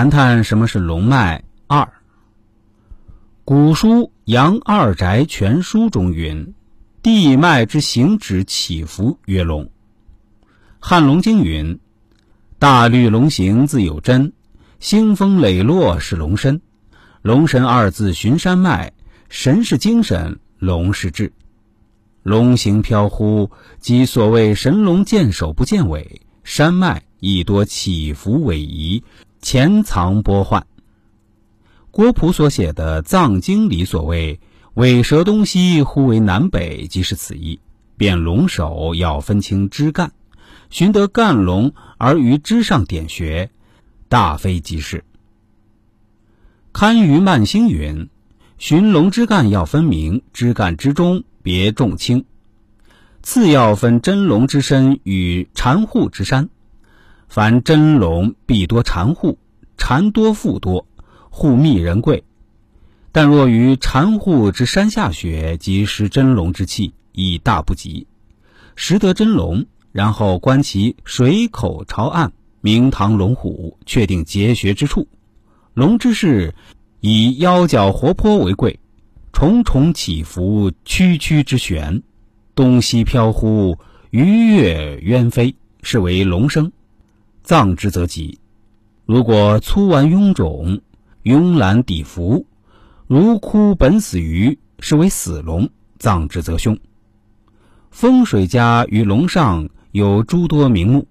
谈谈什么是龙脉。二，古书《杨二宅全书》中云：“地脉之行止起伏曰龙。”《汉龙经》云：“大律龙行自有真，兴风磊落是龙身。龙神二字寻山脉，神是精神，龙是志。龙行飘忽，即所谓神龙见首不见尾。山脉亦多起伏逶迤，潜藏波幻。”郭璞所写的《藏经》里所谓“尾蛇东西，忽为南北”，即是此意。辨龙首要分清枝干，寻得干龙而于枝上点穴，大非即是。堪舆慢星云：“寻龙枝干要分明，枝干之中别重轻。次要分真龙之身与缠护之山。凡真龙必多缠护，缠多腹多。”护密人贵，但若于缠护之山下穴，即失真龙之气，亦大不及。识得真龙，然后观其水口朝岸，明堂龙虎，确定结穴之处。龙之势，以腰脚活泼为贵，重重起伏，曲曲之旋，东西飘忽，鱼跃鸢飞，是为龙生。藏之则吉。如果粗完臃肿。慵懒底伏，如枯本死鱼，是为死龙，葬之则凶。风水家于龙上有诸多名目，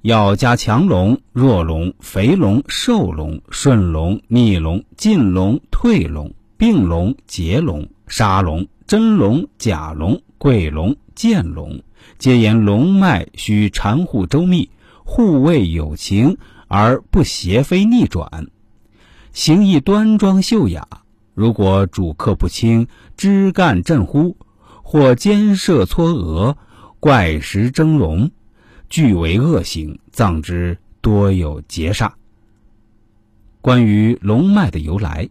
要加强龙、弱龙、肥龙、瘦龙、顺龙、逆龙、进龙、退龙、病龙、劫龙、杀龙、真龙、假龙、贵龙、贱龙，皆言龙脉需缠护周密，护卫有情，而不邪非逆转。形意端庄秀雅，如果主客不清，枝干震乎，或尖射搓额，怪石峥嵘，俱为恶行，葬之多有劫煞。关于龙脉的由来，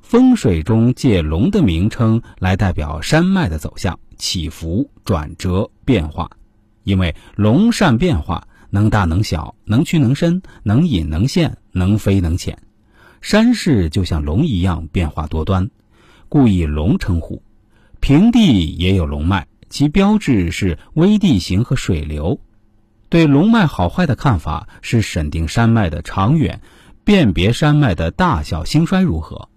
风水中借龙的名称来代表山脉的走向、起伏、转折、变化，因为龙善变化，能大能小，能屈能伸，能隐能现，能飞能潜。山势就像龙一样变化多端，故以龙称呼。平地也有龙脉，其标志是微地形和水流。对龙脉好坏的看法是审定山脉的长远，辨别山脉的大小兴衰如何。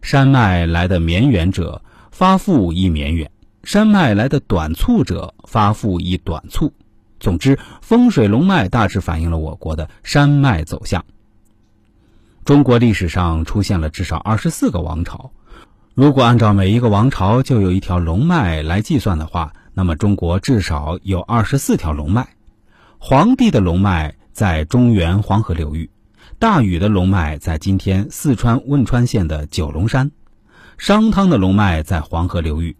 山脉来的绵远者，发富亦绵远；山脉来的短促者，发富亦短促。总之，风水龙脉大致反映了我国的山脉走向。中国历史上出现了至少二十四个王朝，如果按照每一个王朝就有一条龙脉来计算的话，那么中国至少有二十四条龙脉。黄帝的龙脉在中原黄河流域，大禹的龙脉在今天四川汶川县的九龙山，商汤的龙脉在黄河流域，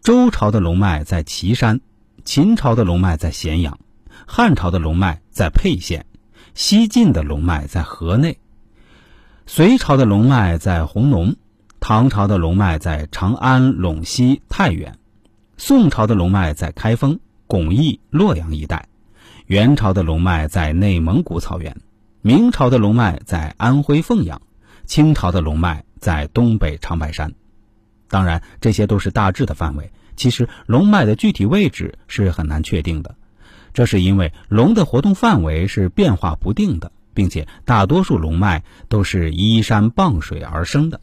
周朝的龙脉在岐山，秦朝的龙脉在咸阳，汉朝的龙脉在沛县，西晋的龙脉在河内。隋朝的龙脉在弘农，唐朝的龙脉在长安、陇西、太原，宋朝的龙脉在开封、巩义、洛阳一带，元朝的龙脉在内蒙古草原，明朝的龙脉在安徽凤阳，清朝的龙脉在东北长白山。当然，这些都是大致的范围。其实，龙脉的具体位置是很难确定的，这是因为龙的活动范围是变化不定的。并且大多数龙脉都是依山傍水而生的。